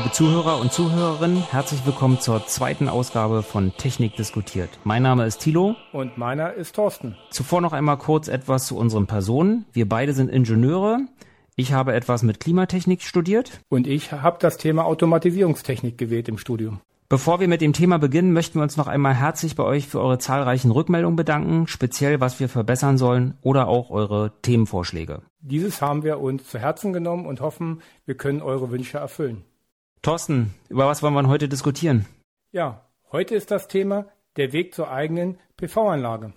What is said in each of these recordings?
Liebe Zuhörer und Zuhörerinnen, herzlich willkommen zur zweiten Ausgabe von Technik diskutiert. Mein Name ist Thilo. Und meiner ist Thorsten. Zuvor noch einmal kurz etwas zu unseren Personen. Wir beide sind Ingenieure. Ich habe etwas mit Klimatechnik studiert. Und ich habe das Thema Automatisierungstechnik gewählt im Studium. Bevor wir mit dem Thema beginnen, möchten wir uns noch einmal herzlich bei euch für eure zahlreichen Rückmeldungen bedanken, speziell was wir verbessern sollen oder auch eure Themenvorschläge. Dieses haben wir uns zu Herzen genommen und hoffen, wir können eure Wünsche erfüllen. Thorsten, über was wollen wir heute diskutieren? Ja, heute ist das Thema der Weg zur eigenen PV-Anlage.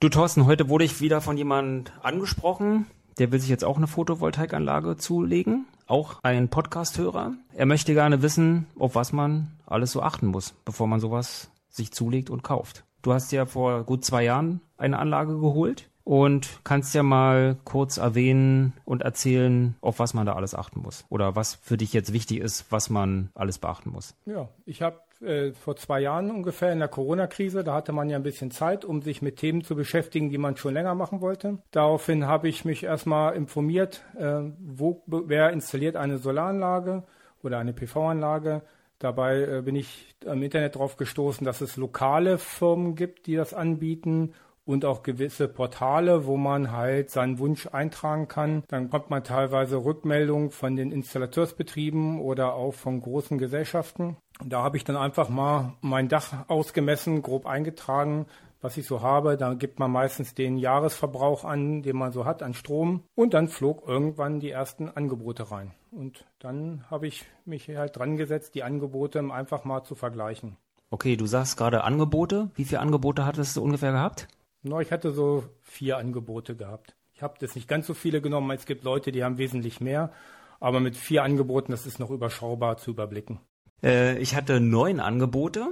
Du Thorsten, heute wurde ich wieder von jemand angesprochen, der will sich jetzt auch eine Photovoltaikanlage zulegen, auch ein Podcast-Hörer. Er möchte gerne wissen, auf was man alles so achten muss, bevor man sowas sich zulegt und kauft. Du hast ja vor gut zwei Jahren eine Anlage geholt und kannst ja mal kurz erwähnen und erzählen, auf was man da alles achten muss oder was für dich jetzt wichtig ist, was man alles beachten muss. Ja, ich habe äh, vor zwei Jahren ungefähr in der Corona-Krise, da hatte man ja ein bisschen Zeit, um sich mit Themen zu beschäftigen, die man schon länger machen wollte. Daraufhin habe ich mich erstmal informiert, äh, wo wer installiert eine Solaranlage oder eine PV-Anlage. Dabei äh, bin ich im Internet darauf gestoßen, dass es lokale Firmen gibt, die das anbieten und auch gewisse Portale, wo man halt seinen Wunsch eintragen kann. Dann kommt man teilweise Rückmeldungen von den Installateursbetrieben oder auch von großen Gesellschaften. Da habe ich dann einfach mal mein Dach ausgemessen, grob eingetragen, was ich so habe. Da gibt man meistens den Jahresverbrauch an, den man so hat an Strom. Und dann flog irgendwann die ersten Angebote rein. Und dann habe ich mich halt dran gesetzt, die Angebote einfach mal zu vergleichen. Okay, du sagst gerade Angebote. Wie viele Angebote hattest du ungefähr gehabt? No, ich hatte so vier Angebote gehabt. Ich habe das nicht ganz so viele genommen. Es gibt Leute, die haben wesentlich mehr. Aber mit vier Angeboten, das ist noch überschaubar zu überblicken. Äh, ich hatte neun Angebote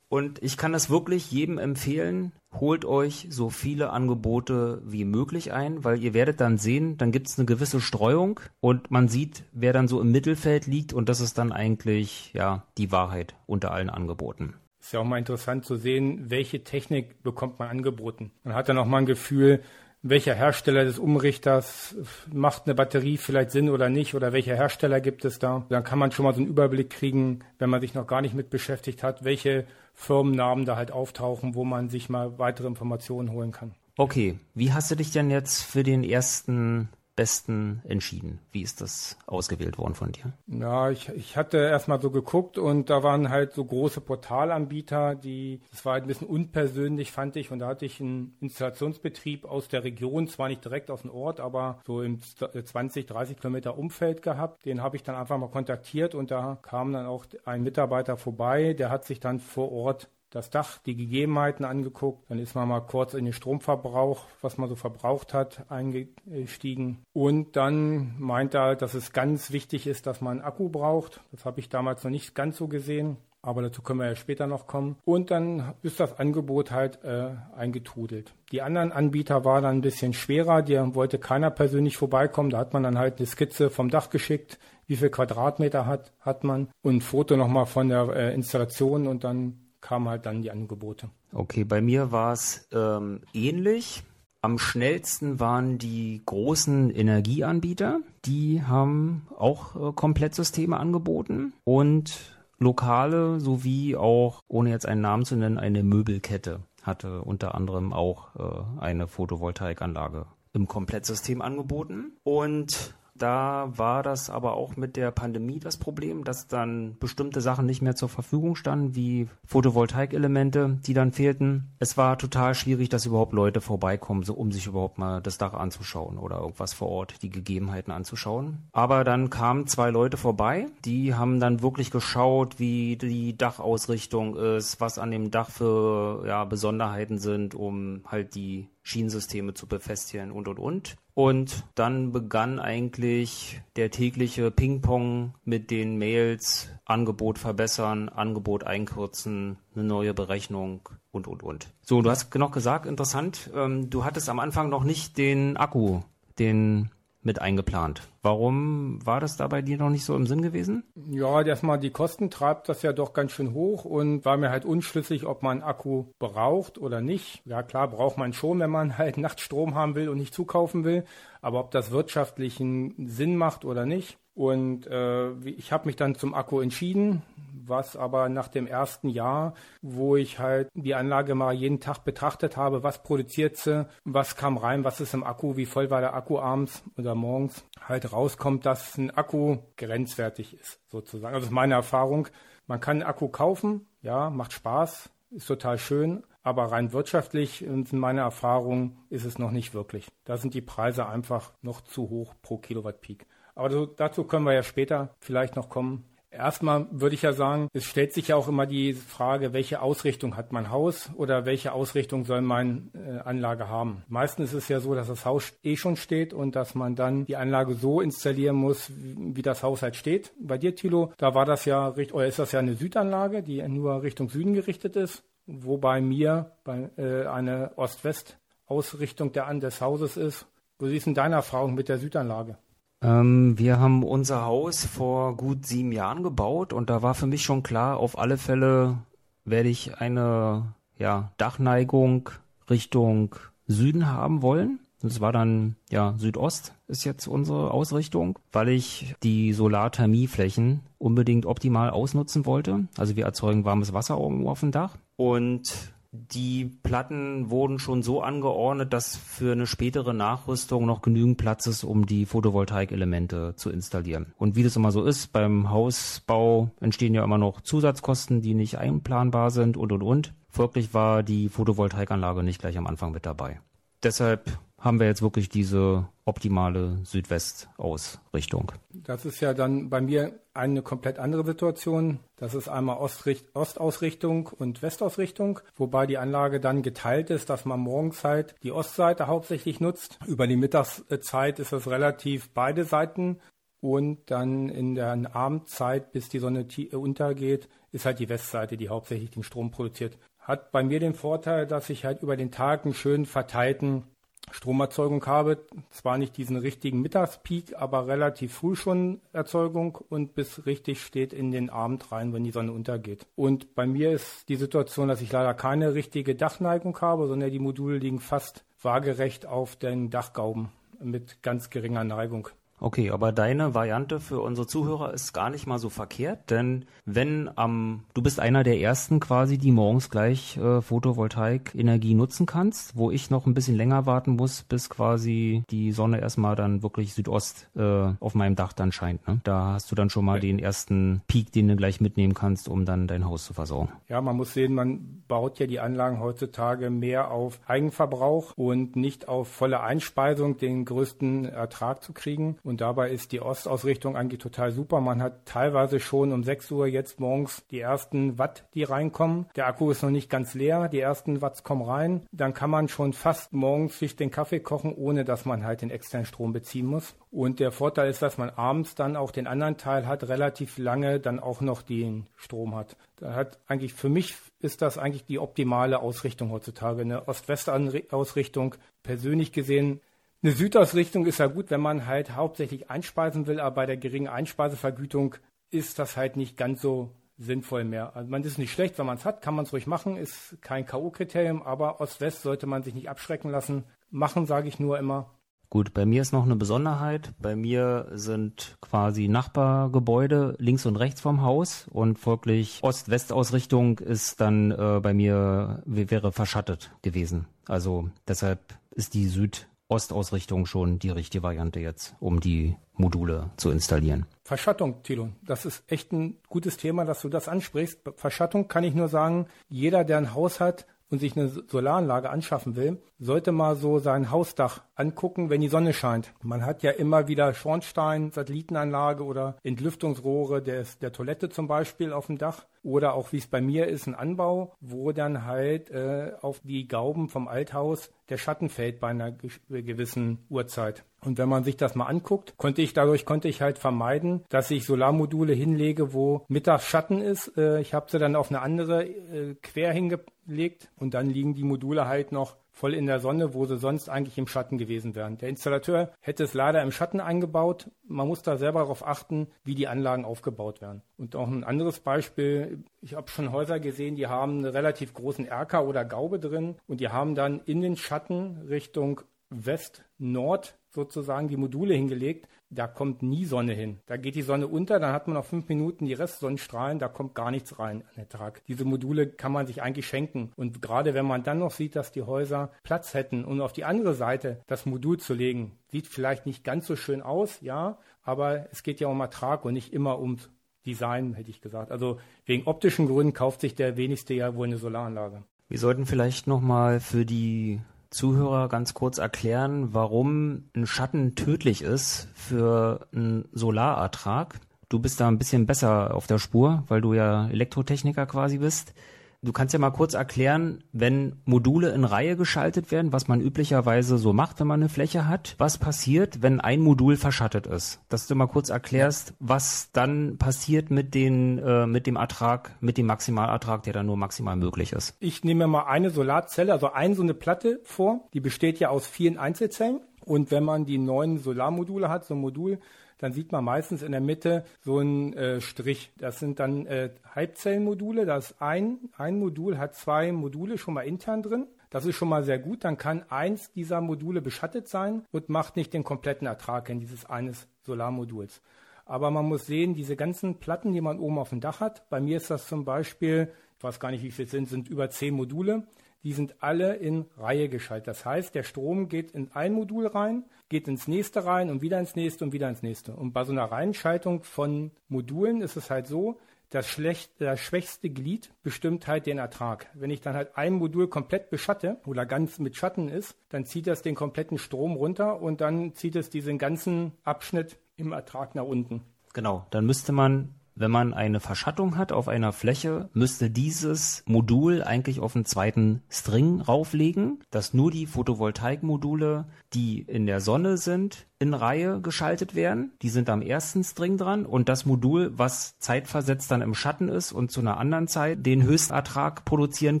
und ich kann das wirklich jedem empfehlen. Holt euch so viele Angebote wie möglich ein, weil ihr werdet dann sehen, dann gibt es eine gewisse Streuung und man sieht, wer dann so im Mittelfeld liegt und das ist dann eigentlich ja die Wahrheit unter allen Angeboten. Ist ja auch mal interessant zu sehen, welche Technik bekommt man angeboten. Man hat dann auch mal ein Gefühl, welcher Hersteller des Umrichters macht eine Batterie vielleicht Sinn oder nicht oder welcher Hersteller gibt es da. Dann kann man schon mal so einen Überblick kriegen, wenn man sich noch gar nicht mit beschäftigt hat, welche Firmennamen da halt auftauchen, wo man sich mal weitere Informationen holen kann. Okay, wie hast du dich denn jetzt für den ersten besten entschieden? Wie ist das ausgewählt worden von dir? Ja, ich, ich hatte erstmal so geguckt und da waren halt so große Portalanbieter, die, das war halt ein bisschen unpersönlich, fand ich. Und da hatte ich einen Installationsbetrieb aus der Region, zwar nicht direkt aus dem Ort, aber so im 20, 30 Kilometer Umfeld gehabt. Den habe ich dann einfach mal kontaktiert und da kam dann auch ein Mitarbeiter vorbei, der hat sich dann vor Ort das Dach, die Gegebenheiten angeguckt. Dann ist man mal kurz in den Stromverbrauch, was man so verbraucht hat, eingestiegen. Und dann meint er, dass es ganz wichtig ist, dass man einen Akku braucht. Das habe ich damals noch nicht ganz so gesehen. Aber dazu können wir ja später noch kommen. Und dann ist das Angebot halt äh, eingetrudelt. Die anderen Anbieter waren dann ein bisschen schwerer. Die wollte keiner persönlich vorbeikommen. Da hat man dann halt eine Skizze vom Dach geschickt, wie viel Quadratmeter hat, hat man und ein Foto nochmal von der äh, Installation und dann kamen halt dann die Angebote. Okay, bei mir war es ähm, ähnlich. Am schnellsten waren die großen Energieanbieter. Die haben auch äh, Komplettsysteme angeboten und lokale sowie auch, ohne jetzt einen Namen zu nennen, eine Möbelkette hatte unter anderem auch äh, eine Photovoltaikanlage im Komplettsystem angeboten. Und da war das aber auch mit der Pandemie das Problem, dass dann bestimmte Sachen nicht mehr zur Verfügung standen, wie Photovoltaikelemente, die dann fehlten. Es war total schwierig, dass überhaupt Leute vorbeikommen, so um sich überhaupt mal das Dach anzuschauen oder irgendwas vor Ort, die Gegebenheiten anzuschauen. Aber dann kamen zwei Leute vorbei, die haben dann wirklich geschaut, wie die Dachausrichtung ist, was an dem Dach für ja, Besonderheiten sind, um halt die Schienensysteme zu befestigen und und und. Und dann begann eigentlich der tägliche Ping-Pong mit den Mails, Angebot verbessern, Angebot einkürzen, eine neue Berechnung und und und. So, du hast noch gesagt, interessant, ähm, du hattest am Anfang noch nicht den Akku, den mit eingeplant. Warum war das da bei dir noch nicht so im Sinn gewesen? Ja, erstmal die Kosten treibt das ja doch ganz schön hoch und war mir halt unschlüssig, ob man Akku braucht oder nicht. Ja klar, braucht man schon, wenn man halt Nachtstrom haben will und nicht zukaufen will, aber ob das wirtschaftlichen Sinn macht oder nicht. Und äh, ich habe mich dann zum Akku entschieden, was aber nach dem ersten Jahr, wo ich halt die Anlage mal jeden Tag betrachtet habe, was produziert sie, was kam rein, was ist im Akku, wie voll war der Akku abends oder morgens, halt rauskommt, dass ein Akku grenzwertig ist, sozusagen. Also das ist meine Erfahrung. Man kann einen Akku kaufen, ja, macht Spaß, ist total schön, aber rein wirtschaftlich, in meiner Erfahrung, ist es noch nicht wirklich. Da sind die Preise einfach noch zu hoch pro Kilowatt Peak. Aber dazu können wir ja später vielleicht noch kommen. Erstmal würde ich ja sagen, es stellt sich ja auch immer die Frage, welche Ausrichtung hat mein Haus oder welche Ausrichtung soll meine äh, Anlage haben. Meistens ist es ja so, dass das Haus eh schon steht und dass man dann die Anlage so installieren muss, wie, das Haus halt steht. Bei dir, Thilo, da war das ja, oder ist das ja eine Südanlage, die nur Richtung Süden gerichtet ist, wobei mir bei, äh, eine Ost-West-Ausrichtung der, des Hauses ist. Wo siehst du deine Erfahrung mit der Südanlage? Ähm, wir haben unser Haus vor gut sieben Jahren gebaut und da war für mich schon klar, auf alle Fälle werde ich eine ja, Dachneigung Richtung Süden haben wollen. Das war dann, ja, Südost ist jetzt unsere Ausrichtung, weil ich die Solarthermieflächen unbedingt optimal ausnutzen wollte. Also wir erzeugen warmes Wasser irgendwo auf dem Dach. Und die Platten wurden schon so angeordnet, dass für eine spätere Nachrüstung noch genügend Platz ist, um die Photovoltaikelemente zu installieren. Und wie das immer so ist, beim Hausbau entstehen ja immer noch Zusatzkosten, die nicht einplanbar sind und und und. Folglich war die Photovoltaikanlage nicht gleich am Anfang mit dabei. Deshalb haben wir jetzt wirklich diese optimale Südwest-Ausrichtung. Das ist ja dann bei mir eine komplett andere Situation. Das ist einmal Ostricht Ostausrichtung und Westausrichtung, wobei die Anlage dann geteilt ist, dass man morgens halt die Ostseite hauptsächlich nutzt. Über die Mittagszeit ist es relativ beide Seiten. Und dann in der Abendzeit, bis die Sonne untergeht, ist halt die Westseite, die hauptsächlich den Strom produziert. Hat bei mir den Vorteil, dass ich halt über den Tag einen schön verteilten Stromerzeugung habe. Zwar nicht diesen richtigen Mittagspeak, aber relativ früh schon Erzeugung und bis richtig steht in den Abend rein, wenn die Sonne untergeht. Und bei mir ist die Situation, dass ich leider keine richtige Dachneigung habe, sondern die Module liegen fast waagerecht auf den Dachgauben mit ganz geringer Neigung. Okay, aber deine Variante für unsere Zuhörer ist gar nicht mal so verkehrt, denn wenn am, ähm, du bist einer der ersten quasi, die morgens gleich äh, Photovoltaik-Energie nutzen kannst, wo ich noch ein bisschen länger warten muss, bis quasi die Sonne erstmal dann wirklich Südost äh, auf meinem Dach dann scheint. Ne? Da hast du dann schon mal ja. den ersten Peak, den du gleich mitnehmen kannst, um dann dein Haus zu versorgen. Ja, man muss sehen, man baut ja die Anlagen heutzutage mehr auf Eigenverbrauch und nicht auf volle Einspeisung, den größten Ertrag zu kriegen. Und dabei ist die Ostausrichtung eigentlich total super. Man hat teilweise schon um 6 Uhr jetzt morgens die ersten Watt, die reinkommen. Der Akku ist noch nicht ganz leer. Die ersten Watts kommen rein. Dann kann man schon fast morgens sich den Kaffee kochen, ohne dass man halt den externen Strom beziehen muss. Und der Vorteil ist, dass man abends dann auch den anderen Teil hat, relativ lange dann auch noch den Strom hat. Da hat eigentlich für mich ist das eigentlich die optimale Ausrichtung heutzutage. Eine Ost-West-Ausrichtung persönlich gesehen eine Südausrichtung ist ja gut, wenn man halt hauptsächlich einspeisen will, aber bei der geringen Einspeisevergütung ist das halt nicht ganz so sinnvoll mehr. Also man ist nicht schlecht, wenn man es hat, kann man es ruhig machen, ist kein K.O.-Kriterium, aber Ost-West sollte man sich nicht abschrecken lassen. Machen, sage ich nur immer. Gut, bei mir ist noch eine Besonderheit. Bei mir sind quasi Nachbargebäude links und rechts vom Haus und folglich Ost-West-Ausrichtung ist dann äh, bei mir wäre verschattet gewesen. Also deshalb ist die Süd Ostausrichtung schon die richtige Variante jetzt, um die Module zu installieren. Verschattung, Thilo, das ist echt ein gutes Thema, dass du das ansprichst. Verschattung kann ich nur sagen, jeder, der ein Haus hat und sich eine Solaranlage anschaffen will, sollte mal so sein Hausdach angucken, wenn die Sonne scheint. Man hat ja immer wieder Schornstein, Satellitenanlage oder Entlüftungsrohre des, der Toilette zum Beispiel auf dem Dach. Oder auch wie es bei mir ist, ein Anbau, wo dann halt äh, auf die Gauben vom Althaus der Schatten fällt bei einer gewissen Uhrzeit. Und wenn man sich das mal anguckt, konnte ich dadurch konnte ich halt vermeiden, dass ich Solarmodule hinlege, wo mittags Schatten ist. Äh, ich habe sie dann auf eine andere äh, quer hingelegt und dann liegen die Module halt noch voll in der Sonne, wo sie sonst eigentlich im Schatten gewesen wären. Der Installateur hätte es leider im Schatten eingebaut. Man muss da selber darauf achten, wie die Anlagen aufgebaut werden. Und auch ein anderes Beispiel, ich habe schon Häuser gesehen, die haben einen relativ großen Erker oder Gaube drin und die haben dann in den Schatten Richtung West-Nord sozusagen die Module hingelegt, da kommt nie Sonne hin. Da geht die Sonne unter, dann hat man noch fünf Minuten die Restsonnenstrahlen, da kommt gar nichts rein an den Tag. Diese Module kann man sich eigentlich schenken. Und gerade wenn man dann noch sieht, dass die Häuser Platz hätten, um auf die andere Seite das Modul zu legen, sieht vielleicht nicht ganz so schön aus, ja, aber es geht ja um Ertrag und nicht immer ums Design, hätte ich gesagt. Also wegen optischen Gründen kauft sich der wenigste ja wohl eine Solaranlage. Wir sollten vielleicht nochmal für die Zuhörer ganz kurz erklären, warum ein Schatten tödlich ist für einen Solarertrag. Du bist da ein bisschen besser auf der Spur, weil du ja Elektrotechniker quasi bist. Du kannst ja mal kurz erklären, wenn Module in Reihe geschaltet werden, was man üblicherweise so macht, wenn man eine Fläche hat, was passiert, wenn ein Modul verschattet ist? Dass du mal kurz erklärst, was dann passiert mit, den, äh, mit dem Ertrag, mit dem Maximalertrag, der dann nur maximal möglich ist. Ich nehme mal eine Solarzelle, also eine so eine Platte vor, die besteht ja aus vielen Einzelzellen. Und wenn man die neuen Solarmodule hat, so ein Modul, dann sieht man meistens in der Mitte so einen äh, Strich. Das sind dann äh, Halbzellenmodule. Das ein, ein Modul hat zwei Module schon mal intern drin. Das ist schon mal sehr gut. Dann kann eins dieser Module beschattet sein und macht nicht den kompletten Ertrag in dieses eines Solarmoduls. Aber man muss sehen, diese ganzen Platten, die man oben auf dem Dach hat, bei mir ist das zum Beispiel, ich weiß gar nicht, wie viel sind, sind über zehn Module die sind alle in Reihe geschaltet. Das heißt, der Strom geht in ein Modul rein, geht ins nächste rein und wieder ins nächste und wieder ins nächste. Und bei so einer Reihenschaltung von Modulen ist es halt so, das, schlecht, das schwächste Glied bestimmt halt den Ertrag. Wenn ich dann halt ein Modul komplett beschatte oder ganz mit Schatten ist, dann zieht das den kompletten Strom runter und dann zieht es diesen ganzen Abschnitt im Ertrag nach unten. Genau, dann müsste man wenn man eine Verschattung hat auf einer Fläche, müsste dieses Modul eigentlich auf einen zweiten String rauflegen, dass nur die Photovoltaikmodule, die in der Sonne sind, in Reihe geschaltet werden. Die sind am ersten String dran und das Modul, was zeitversetzt dann im Schatten ist und zu einer anderen Zeit den Höchstertrag produzieren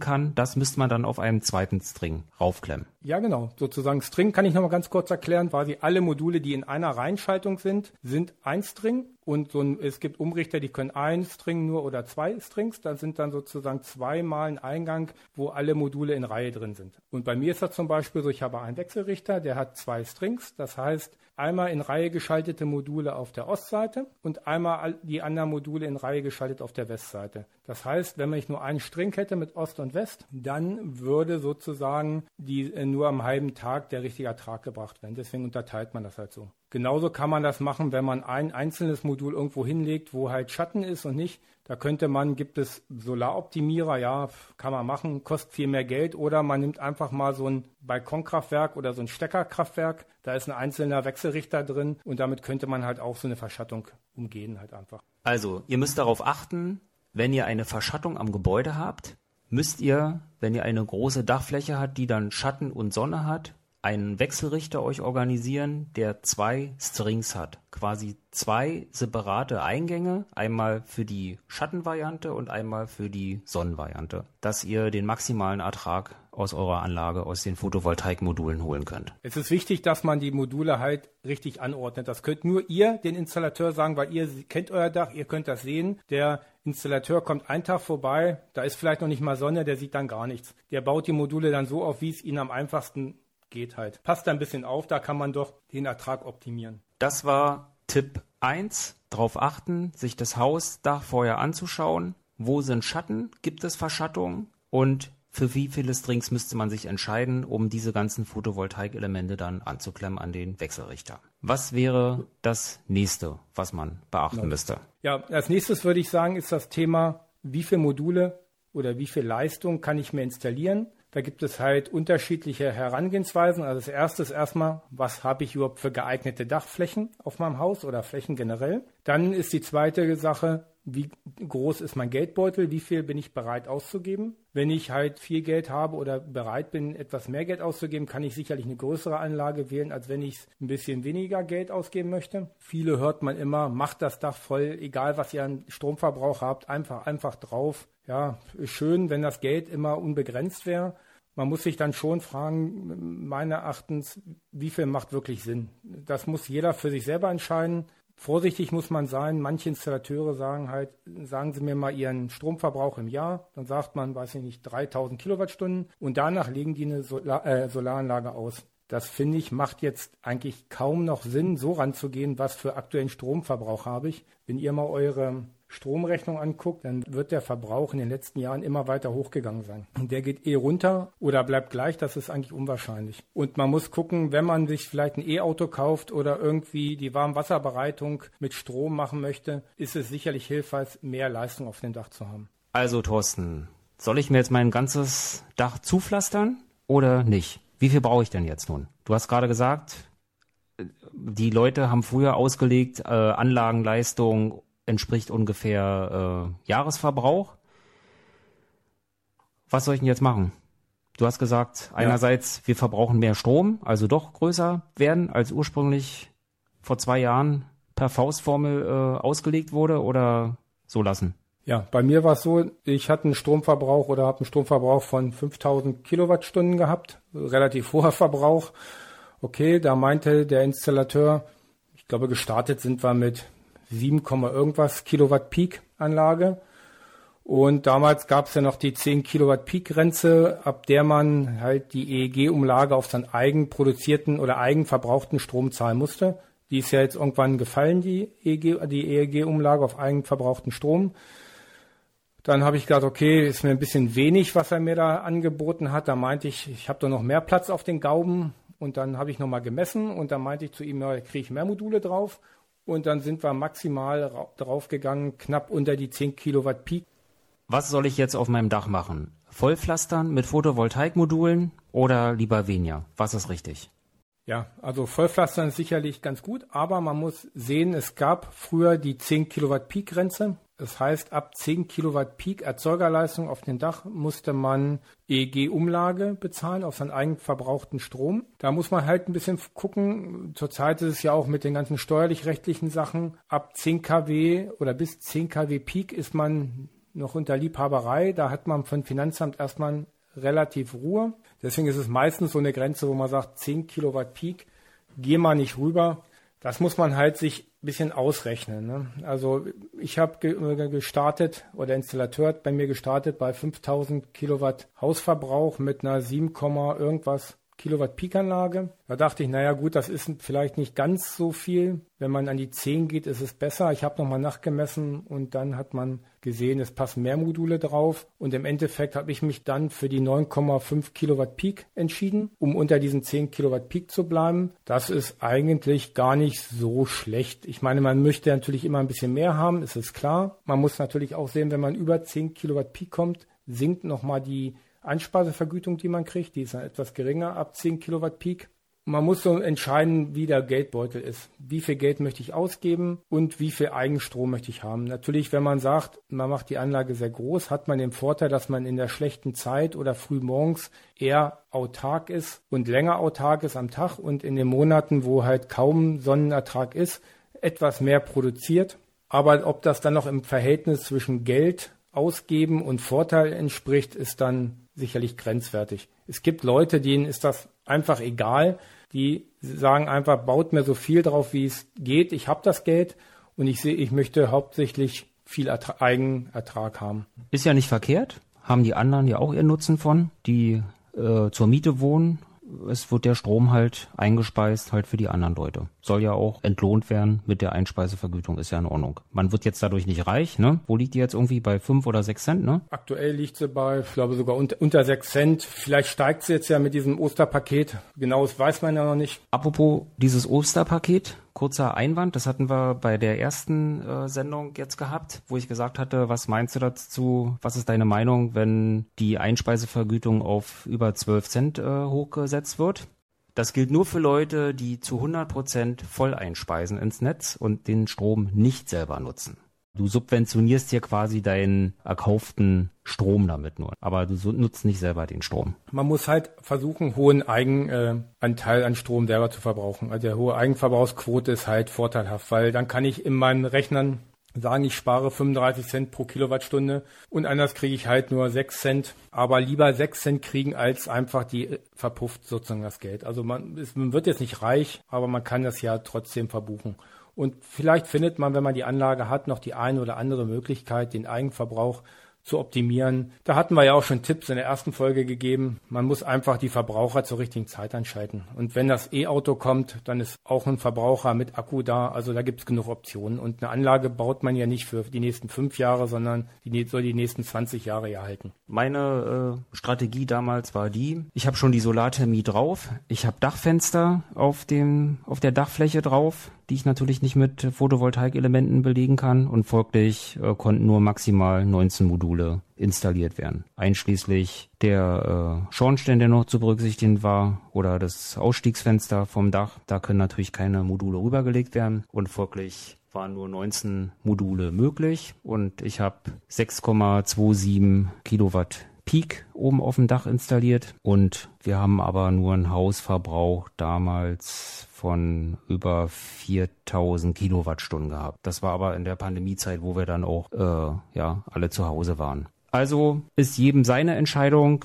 kann, das müsste man dann auf einem zweiten String raufklemmen. Ja, genau. Sozusagen String kann ich nochmal ganz kurz erklären. Quasi alle Module, die in einer Reihenschaltung sind, sind ein String und so ein, es gibt Umrichter, die können ein String nur oder zwei Strings. Da sind dann sozusagen zweimal ein Eingang, wo alle Module in Reihe drin sind. Und bei mir ist das zum Beispiel so, ich habe einen Wechselrichter, der hat zwei Strings. Das heißt, einmal in Reihe geschaltete Module auf der Ostseite und einmal die anderen Module in Reihe geschaltet auf der Westseite. Das heißt, wenn ich nur einen String hätte mit Ost und West, dann würde sozusagen die äh, nur am halben Tag der richtige Ertrag gebracht werden. Deswegen unterteilt man das halt so. Genauso kann man das machen, wenn man ein einzelnes Modul irgendwo hinlegt, wo halt Schatten ist und nicht. Da könnte man, gibt es Solaroptimierer, ja, kann man machen, kostet viel mehr Geld. Oder man nimmt einfach mal so ein Balkonkraftwerk oder so ein Steckerkraftwerk. Da ist ein einzelner Wechselrichter drin und damit könnte man halt auch so eine Verschattung umgehen halt einfach. Also, ihr müsst darauf achten, wenn ihr eine Verschattung am Gebäude habt, müsst ihr, wenn ihr eine große Dachfläche habt, die dann Schatten und Sonne hat, einen Wechselrichter euch organisieren, der zwei Strings hat. Quasi zwei separate Eingänge, einmal für die Schattenvariante und einmal für die Sonnenvariante, dass ihr den maximalen Ertrag aus eurer Anlage, aus den Photovoltaikmodulen holen könnt. Es ist wichtig, dass man die Module halt richtig anordnet. Das könnt nur ihr, den Installateur, sagen, weil ihr kennt euer Dach, ihr könnt das sehen. Der Installateur kommt einen Tag vorbei, da ist vielleicht noch nicht mal Sonne, der sieht dann gar nichts. Der baut die Module dann so auf, wie es ihn am einfachsten geht halt. Passt da ein bisschen auf, da kann man doch den Ertrag optimieren. Das war Tipp 1. Darauf achten, sich das Hausdach vorher anzuschauen. Wo sind Schatten? Gibt es Verschattung? Und für wie viele Strings müsste man sich entscheiden, um diese ganzen Photovoltaik-Elemente dann anzuklemmen an den Wechselrichter? Was wäre das nächste, was man beachten genau. müsste? Ja, als nächstes würde ich sagen, ist das Thema, wie viele Module oder wie viel Leistung kann ich mir installieren? Da gibt es halt unterschiedliche Herangehensweisen. Also das erste ist erstmal, was habe ich überhaupt für geeignete Dachflächen auf meinem Haus oder Flächen generell. Dann ist die zweite Sache, wie groß ist mein Geldbeutel, wie viel bin ich bereit auszugeben. Wenn ich halt viel Geld habe oder bereit bin, etwas mehr Geld auszugeben, kann ich sicherlich eine größere Anlage wählen, als wenn ich ein bisschen weniger Geld ausgeben möchte. Viele hört man immer, macht das Dach voll, egal was ihr an Stromverbrauch habt, einfach, einfach drauf ja, schön, wenn das Geld immer unbegrenzt wäre. Man muss sich dann schon fragen, meiner Erachtens, wie viel macht wirklich Sinn? Das muss jeder für sich selber entscheiden. Vorsichtig muss man sein. Manche Installateure sagen halt, sagen Sie mir mal Ihren Stromverbrauch im Jahr. Dann sagt man, weiß ich nicht, 3000 Kilowattstunden. Und danach legen die eine Solar, äh, Solaranlage aus. Das finde ich macht jetzt eigentlich kaum noch Sinn, so ranzugehen, was für aktuellen Stromverbrauch habe ich. Wenn ihr mal eure Stromrechnung anguckt, dann wird der Verbrauch in den letzten Jahren immer weiter hochgegangen sein. Und der geht eh runter oder bleibt gleich, das ist eigentlich unwahrscheinlich. Und man muss gucken, wenn man sich vielleicht ein E-Auto kauft oder irgendwie die Warmwasserbereitung mit Strom machen möchte, ist es sicherlich hilfreich, mehr Leistung auf dem Dach zu haben. Also Thorsten, soll ich mir jetzt mein ganzes Dach zupflastern oder nicht? Wie viel brauche ich denn jetzt nun? Du hast gerade gesagt, die Leute haben früher ausgelegt, äh, Anlagenleistung entspricht ungefähr äh, Jahresverbrauch. Was soll ich denn jetzt machen? Du hast gesagt, einerseits, ja. wir verbrauchen mehr Strom, also doch größer werden, als ursprünglich vor zwei Jahren per Faustformel äh, ausgelegt wurde oder so lassen? Ja, bei mir war es so, ich hatte einen Stromverbrauch oder habe einen Stromverbrauch von 5000 Kilowattstunden gehabt, relativ hoher Verbrauch. Okay, da meinte der Installateur, ich glaube gestartet sind wir mit 7, irgendwas Kilowatt Peak Anlage. Und damals gab es ja noch die 10 Kilowatt Peak Grenze, ab der man halt die EEG-Umlage auf seinen eigen produzierten oder eigen verbrauchten Strom zahlen musste. Die ist ja jetzt irgendwann gefallen, die EEG, die EEG-Umlage auf eigen verbrauchten Strom. Dann habe ich gedacht, okay, ist mir ein bisschen wenig, was er mir da angeboten hat. Da meinte ich, ich habe doch noch mehr Platz auf den Gauben. Und dann habe ich nochmal gemessen und dann meinte ich zu ihm, ja, kriege ich mehr Module drauf. Und dann sind wir maximal draufgegangen, knapp unter die 10 Kilowatt Peak. Was soll ich jetzt auf meinem Dach machen? Vollpflastern mit Photovoltaikmodulen oder lieber weniger? Was ist richtig? Ja, also Vollpflastern ist sicherlich ganz gut, aber man muss sehen, es gab früher die 10 Kilowatt Peak Grenze. Das heißt, ab 10 Kilowatt Peak Erzeugerleistung auf dem Dach musste man EEG-Umlage bezahlen auf seinen eigenverbrauchten Strom. Da muss man halt ein bisschen gucken. Zurzeit ist es ja auch mit den ganzen steuerlich-rechtlichen Sachen. Ab 10 kW oder bis 10 kW Peak ist man noch unter Liebhaberei. Da hat man von Finanzamt erstmal relativ Ruhe. Deswegen ist es meistens so eine Grenze, wo man sagt, 10 Kilowatt Peak, geh mal nicht rüber. Das muss man halt sich bisschen ausrechnen. Ne? Also ich habe ge gestartet oder der Installateur hat bei mir gestartet bei 5000 Kilowatt Hausverbrauch mit einer 7, irgendwas Kilowatt Peak-Anlage. Da dachte ich, naja gut, das ist vielleicht nicht ganz so viel. Wenn man an die 10 geht, ist es besser. Ich habe nochmal nachgemessen und dann hat man gesehen, es passen mehr Module drauf. Und im Endeffekt habe ich mich dann für die 9,5 Kilowatt Peak entschieden, um unter diesen 10 Kilowatt Peak zu bleiben. Das ist eigentlich gar nicht so schlecht. Ich meine, man möchte natürlich immer ein bisschen mehr haben, ist es klar. Man muss natürlich auch sehen, wenn man über 10 Kilowatt Peak kommt, sinkt nochmal die Einspeisevergütung, die man kriegt, die ist dann etwas geringer ab 10 Kilowatt Peak. Man muss so entscheiden, wie der Geldbeutel ist. Wie viel Geld möchte ich ausgeben und wie viel Eigenstrom möchte ich haben. Natürlich, wenn man sagt, man macht die Anlage sehr groß, hat man den Vorteil, dass man in der schlechten Zeit oder früh morgens eher autark ist und länger autark ist am Tag und in den Monaten, wo halt kaum Sonnenertrag ist, etwas mehr produziert. Aber ob das dann noch im Verhältnis zwischen Geld ausgeben und Vorteil entspricht, ist dann sicherlich grenzwertig. Es gibt Leute, denen ist das einfach egal. Die sagen einfach, baut mir so viel drauf, wie es geht. Ich habe das Geld und ich sehe, ich möchte hauptsächlich viel Ertra Eigenertrag haben. Ist ja nicht verkehrt. Haben die anderen ja auch ihren Nutzen von, die äh, zur Miete wohnen es wird der Strom halt eingespeist halt für die anderen Leute. Soll ja auch entlohnt werden mit der Einspeisevergütung, ist ja in Ordnung. Man wird jetzt dadurch nicht reich, ne? Wo liegt die jetzt irgendwie bei fünf oder sechs Cent, ne? Aktuell liegt sie bei, ich glaube sogar unter, unter sechs Cent. Vielleicht steigt sie jetzt ja mit diesem Osterpaket. Genaues weiß man ja noch nicht. Apropos dieses Osterpaket, kurzer Einwand, das hatten wir bei der ersten äh, Sendung jetzt gehabt, wo ich gesagt hatte, was meinst du dazu, was ist deine Meinung, wenn die Einspeisevergütung auf über 12 Cent äh, hochgesetzt wird? Das gilt nur für Leute, die zu 100 Prozent voll einspeisen ins Netz und den Strom nicht selber nutzen. Du subventionierst hier quasi deinen erkauften Strom damit nur, aber du nutzt nicht selber den Strom. Man muss halt versuchen, hohen Eigenanteil an Strom selber zu verbrauchen. Also der hohe Eigenverbrauchsquote ist halt vorteilhaft, weil dann kann ich in meinen Rechnern sagen, ich spare 35 Cent pro Kilowattstunde und anders kriege ich halt nur 6 Cent, aber lieber 6 Cent kriegen, als einfach die verpufft sozusagen das Geld. Also man, ist, man wird jetzt nicht reich, aber man kann das ja trotzdem verbuchen. Und vielleicht findet man, wenn man die Anlage hat, noch die eine oder andere Möglichkeit, den Eigenverbrauch zu optimieren. Da hatten wir ja auch schon Tipps in der ersten Folge gegeben. Man muss einfach die Verbraucher zur richtigen Zeit einschalten. Und wenn das E-Auto kommt, dann ist auch ein Verbraucher mit Akku da. Also da gibt es genug Optionen. Und eine Anlage baut man ja nicht für die nächsten fünf Jahre, sondern die soll die nächsten 20 Jahre ja halten. Meine äh, Strategie damals war die, ich habe schon die Solarthermie drauf, ich habe Dachfenster auf dem auf der Dachfläche drauf, die ich natürlich nicht mit Photovoltaikelementen belegen kann. Und folglich äh, konnten nur maximal 19 Module installiert werden, einschließlich der äh, Schornstein, der noch zu berücksichtigen war oder das Ausstiegsfenster vom Dach. Da können natürlich keine Module rübergelegt werden. Und folglich waren nur 19 Module möglich. Und ich habe 6,27 Kilowatt Peak oben auf dem Dach installiert. Und wir haben aber nur einen Hausverbrauch damals von über 4000 Kilowattstunden gehabt. Das war aber in der Pandemiezeit, wo wir dann auch äh, ja alle zu Hause waren. Also ist jedem seine Entscheidung,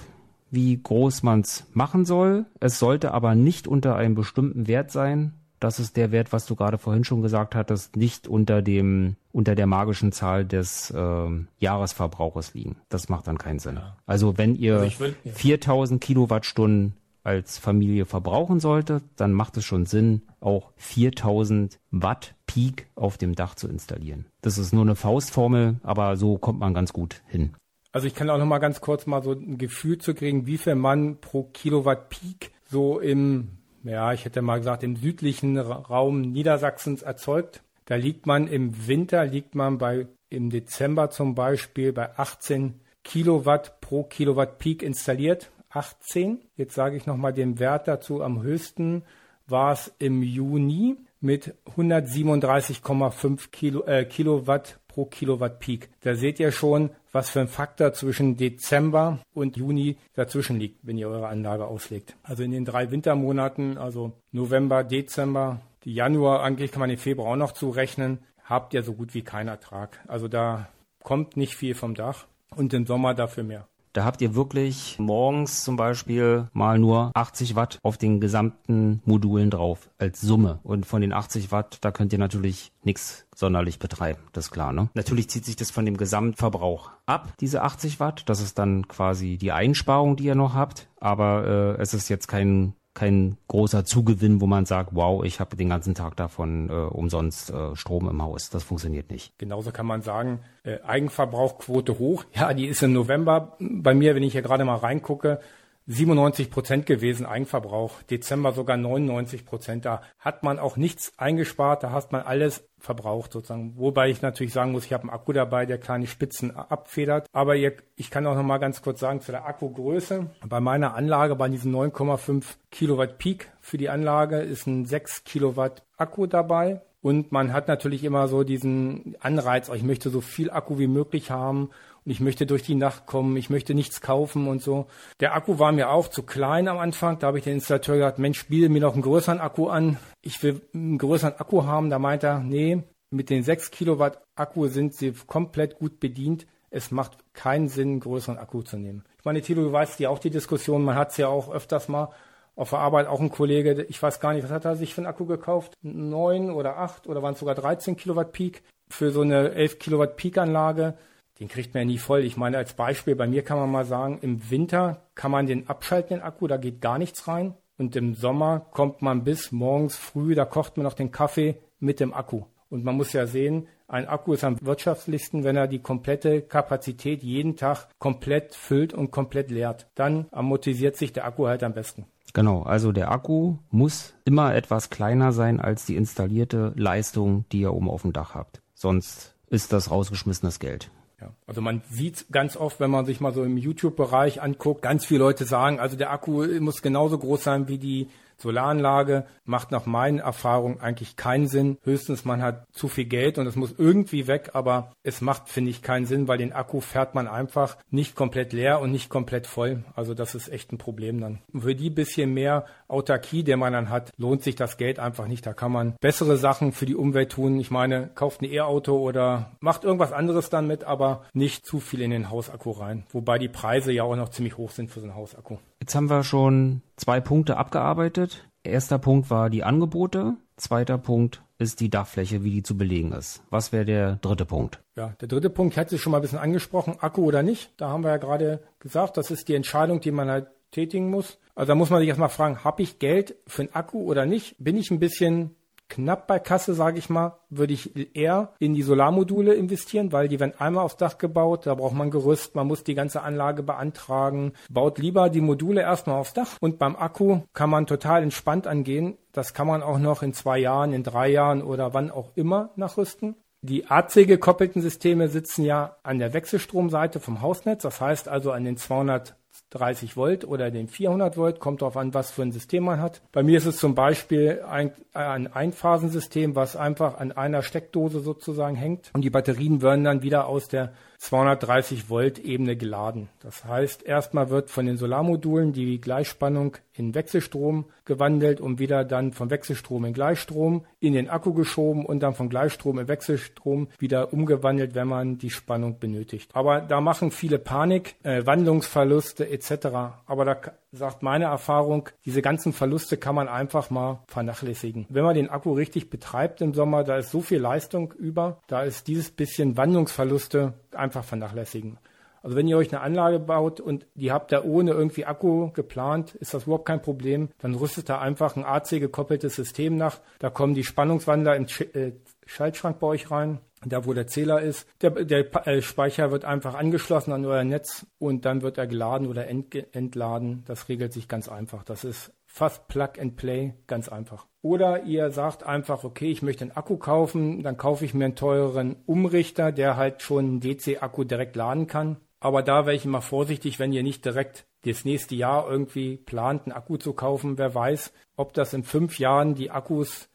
wie groß man es machen soll. Es sollte aber nicht unter einem bestimmten Wert sein. Das ist der Wert, was du gerade vorhin schon gesagt hattest, nicht unter dem unter der magischen Zahl des äh, Jahresverbrauches liegen. Das macht dann keinen Sinn. Ja. Also wenn ihr also will, ja. 4000 Kilowattstunden als Familie verbrauchen sollte, dann macht es schon Sinn, auch 4000 Watt Peak auf dem Dach zu installieren. Das ist nur eine Faustformel, aber so kommt man ganz gut hin. Also ich kann auch noch mal ganz kurz mal so ein Gefühl zu kriegen, wie viel man pro Kilowatt Peak so im, ja, ich hätte mal gesagt, im südlichen Raum Niedersachsens erzeugt. Da liegt man im Winter, liegt man bei, im Dezember zum Beispiel bei 18 Kilowatt pro Kilowatt Peak installiert. 18. Jetzt sage ich nochmal den Wert dazu. Am höchsten war es im Juni mit 137,5 Kilo, äh, Kilowatt pro Kilowatt Peak. Da seht ihr schon, was für ein Faktor zwischen Dezember und Juni dazwischen liegt, wenn ihr eure Anlage auslegt. Also in den drei Wintermonaten, also November, Dezember, Januar, eigentlich kann man den Februar auch noch zurechnen, habt ihr so gut wie keinen Ertrag. Also da kommt nicht viel vom Dach und im Sommer dafür mehr. Da habt ihr wirklich morgens zum Beispiel mal nur 80 Watt auf den gesamten Modulen drauf als Summe. Und von den 80 Watt, da könnt ihr natürlich nichts sonderlich betreiben. Das ist klar, ne? Natürlich zieht sich das von dem Gesamtverbrauch ab, diese 80 Watt. Das ist dann quasi die Einsparung, die ihr noch habt. Aber äh, es ist jetzt kein kein großer Zugewinn, wo man sagt, wow, ich habe den ganzen Tag davon äh, umsonst äh, Strom im Haus. Das funktioniert nicht. Genauso kann man sagen, äh, Eigenverbrauchquote hoch. Ja, die ist im November bei mir, wenn ich hier gerade mal reingucke, 97 Prozent gewesen Eigenverbrauch, Dezember sogar 99 Prozent. Da hat man auch nichts eingespart, da hat man alles verbraucht sozusagen. Wobei ich natürlich sagen muss, ich habe einen Akku dabei, der kleine Spitzen abfedert. Aber ihr, ich kann auch noch mal ganz kurz sagen zu der Akkugröße. Bei meiner Anlage, bei diesem 9,5 Kilowatt Peak für die Anlage, ist ein 6 Kilowatt Akku dabei. Und man hat natürlich immer so diesen Anreiz, ich möchte so viel Akku wie möglich haben ich möchte durch die Nacht kommen, ich möchte nichts kaufen und so. Der Akku war mir auch zu klein am Anfang. Da habe ich den Installateur gesagt, Mensch, spiele mir noch einen größeren Akku an. Ich will einen größeren Akku haben. Da meint er, nee, mit den 6 Kilowatt Akku sind sie komplett gut bedient. Es macht keinen Sinn, einen größeren Akku zu nehmen. Ich meine, Tilo, du weißt ja auch die Diskussion, man hat es ja auch öfters mal auf der Arbeit auch ein Kollege, ich weiß gar nicht, was hat er sich für einen Akku gekauft? Neun oder acht oder waren es sogar 13 Kilowatt Peak für so eine 11 Kilowatt Peak Anlage den kriegt man ja nie voll. Ich meine, als Beispiel, bei mir kann man mal sagen, im Winter kann man den abschalten, den Akku, da geht gar nichts rein. Und im Sommer kommt man bis morgens früh, da kocht man noch den Kaffee mit dem Akku. Und man muss ja sehen, ein Akku ist am wirtschaftlichsten, wenn er die komplette Kapazität jeden Tag komplett füllt und komplett leert. Dann amortisiert sich der Akku halt am besten. Genau, also der Akku muss immer etwas kleiner sein als die installierte Leistung, die ihr oben auf dem Dach habt. Sonst ist das rausgeschmissenes Geld. Ja, also man sieht ganz oft, wenn man sich mal so im YouTube-Bereich anguckt, ganz viele Leute sagen, also der Akku muss genauso groß sein wie die Solaranlage macht nach meinen Erfahrungen eigentlich keinen Sinn. Höchstens man hat zu viel Geld und es muss irgendwie weg, aber es macht, finde ich, keinen Sinn, weil den Akku fährt man einfach nicht komplett leer und nicht komplett voll. Also das ist echt ein Problem dann. Für die bisschen mehr Autarkie, der man dann hat, lohnt sich das Geld einfach nicht. Da kann man bessere Sachen für die Umwelt tun. Ich meine, kauft ein E-Auto oder macht irgendwas anderes dann mit, aber nicht zu viel in den Hausakku rein. Wobei die Preise ja auch noch ziemlich hoch sind für so einen Hausakku. Jetzt haben wir schon zwei Punkte abgearbeitet. Erster Punkt war die Angebote. Zweiter Punkt ist die Dachfläche, wie die zu belegen ist. Was wäre der dritte Punkt? Ja, der dritte Punkt, ich hatte schon mal ein bisschen angesprochen, Akku oder nicht. Da haben wir ja gerade gesagt, das ist die Entscheidung, die man halt tätigen muss. Also da muss man sich erstmal fragen, habe ich Geld für einen Akku oder nicht? Bin ich ein bisschen knapp bei Kasse, sage ich mal, würde ich eher in die Solarmodule investieren, weil die werden einmal aufs Dach gebaut, da braucht man Gerüst, man muss die ganze Anlage beantragen. Baut lieber die Module erstmal aufs Dach und beim Akku kann man total entspannt angehen. Das kann man auch noch in zwei Jahren, in drei Jahren oder wann auch immer nachrüsten. Die AC gekoppelten Systeme sitzen ja an der Wechselstromseite vom Hausnetz, das heißt also an den 200 30 Volt oder den 400 Volt, kommt darauf an, was für ein System man hat. Bei mir ist es zum Beispiel ein, ein Einphasensystem, was einfach an einer Steckdose sozusagen hängt und die Batterien werden dann wieder aus der 230 Volt Ebene geladen. Das heißt, erstmal wird von den Solarmodulen die Gleichspannung in Wechselstrom gewandelt und wieder dann von Wechselstrom in Gleichstrom in den Akku geschoben und dann von Gleichstrom in Wechselstrom wieder umgewandelt, wenn man die Spannung benötigt. Aber da machen viele Panik, äh, Wandlungsverluste etc. Aber da sagt meine Erfahrung, diese ganzen Verluste kann man einfach mal vernachlässigen. Wenn man den Akku richtig betreibt im Sommer, da ist so viel Leistung über, da ist dieses bisschen Wandlungsverluste einfach vernachlässigen. Also wenn ihr euch eine Anlage baut und die habt da ohne irgendwie Akku geplant, ist das überhaupt kein Problem. Dann rüstet da einfach ein AC gekoppeltes System nach. Da kommen die Spannungswandler im äh, Schaltschrank bei euch rein da wo der Zähler ist. Der, der äh, Speicher wird einfach angeschlossen an euer Netz und dann wird er geladen oder entladen. Das regelt sich ganz einfach. Das ist fast Plug and Play, ganz einfach. Oder ihr sagt einfach, okay, ich möchte einen Akku kaufen, dann kaufe ich mir einen teureren Umrichter, der halt schon einen DC-Akku direkt laden kann. Aber da wäre ich immer vorsichtig, wenn ihr nicht direkt das nächste Jahr irgendwie plant, einen Akku zu kaufen. Wer weiß, ob das in fünf Jahren die Akkus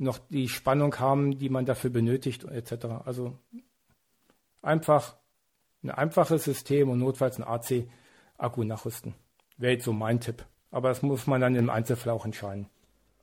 noch die Spannung haben, die man dafür benötigt, etc. Also einfach ein einfaches System und notfalls ein AC-Akku nachrüsten. Wäre jetzt so mein Tipp. Aber das muss man dann im Einzelfall auch entscheiden.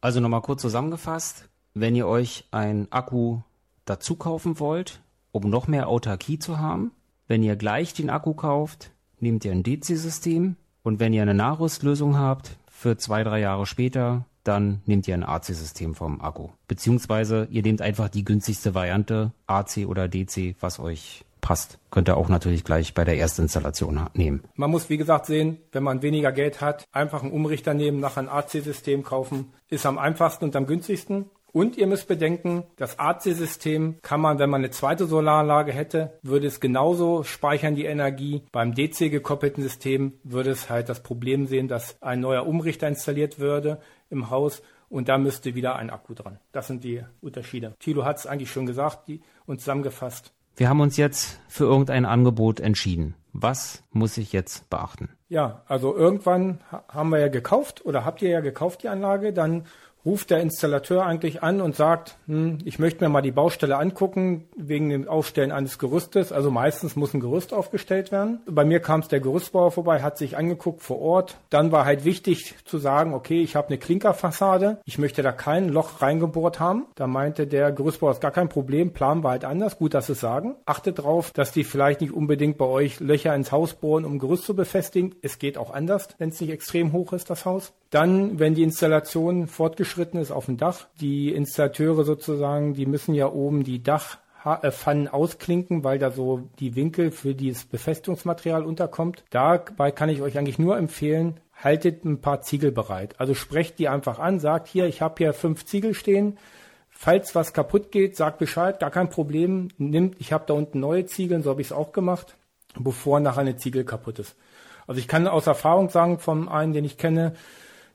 Also nochmal kurz zusammengefasst, wenn ihr euch einen Akku dazu kaufen wollt, um noch mehr Autarkie zu haben, wenn ihr gleich den Akku kauft, nehmt ihr ein DC-System und wenn ihr eine Nachrüstlösung habt für zwei, drei Jahre später, dann nehmt ihr ein AC-System vom Akku. Beziehungsweise ihr nehmt einfach die günstigste Variante, AC oder DC, was euch passt. Könnt ihr auch natürlich gleich bei der Erstinstallation nehmen. Man muss, wie gesagt, sehen, wenn man weniger Geld hat, einfach einen Umrichter nehmen, nachher ein AC-System kaufen. Ist am einfachsten und am günstigsten. Und ihr müsst bedenken, das AC-System kann man, wenn man eine zweite Solaranlage hätte, würde es genauso speichern die Energie. Beim DC gekoppelten System würde es halt das Problem sehen, dass ein neuer Umrichter installiert würde im Haus und da müsste wieder ein Akku dran. Das sind die Unterschiede. Thilo hat es eigentlich schon gesagt die, und zusammengefasst. Wir haben uns jetzt für irgendein Angebot entschieden. Was muss ich jetzt beachten? Ja, also irgendwann haben wir ja gekauft oder habt ihr ja gekauft die Anlage, dann ruft der Installateur eigentlich an und sagt, hm, ich möchte mir mal die Baustelle angucken wegen dem Aufstellen eines Gerüstes. Also meistens muss ein Gerüst aufgestellt werden. Bei mir kam es der Gerüstbauer vorbei, hat sich angeguckt vor Ort. Dann war halt wichtig zu sagen, okay, ich habe eine Klinkerfassade, ich möchte da kein Loch reingebohrt haben. Da meinte der Gerüstbauer, ist gar kein Problem, Plan war halt anders, gut, dass es sagen. Achtet drauf, dass die vielleicht nicht unbedingt bei euch Löcher ins Haus bohren, um Gerüst zu befestigen. Es geht auch anders, wenn es nicht extrem hoch ist, das Haus. Dann, wenn die Installation fortgeschritten ist auf dem Dach, die Installateure sozusagen, die müssen ja oben die Dachpfannen ausklinken, weil da so die Winkel für dieses Befestigungsmaterial unterkommt. Dabei kann ich euch eigentlich nur empfehlen, haltet ein paar Ziegel bereit. Also sprecht die einfach an, sagt hier, ich habe hier fünf Ziegel stehen. Falls was kaputt geht, sagt Bescheid, gar kein Problem. Nimmt, ich habe da unten neue Ziegel, so habe ich es auch gemacht, bevor nachher eine Ziegel kaputt ist. Also ich kann aus Erfahrung sagen, von einem, den ich kenne,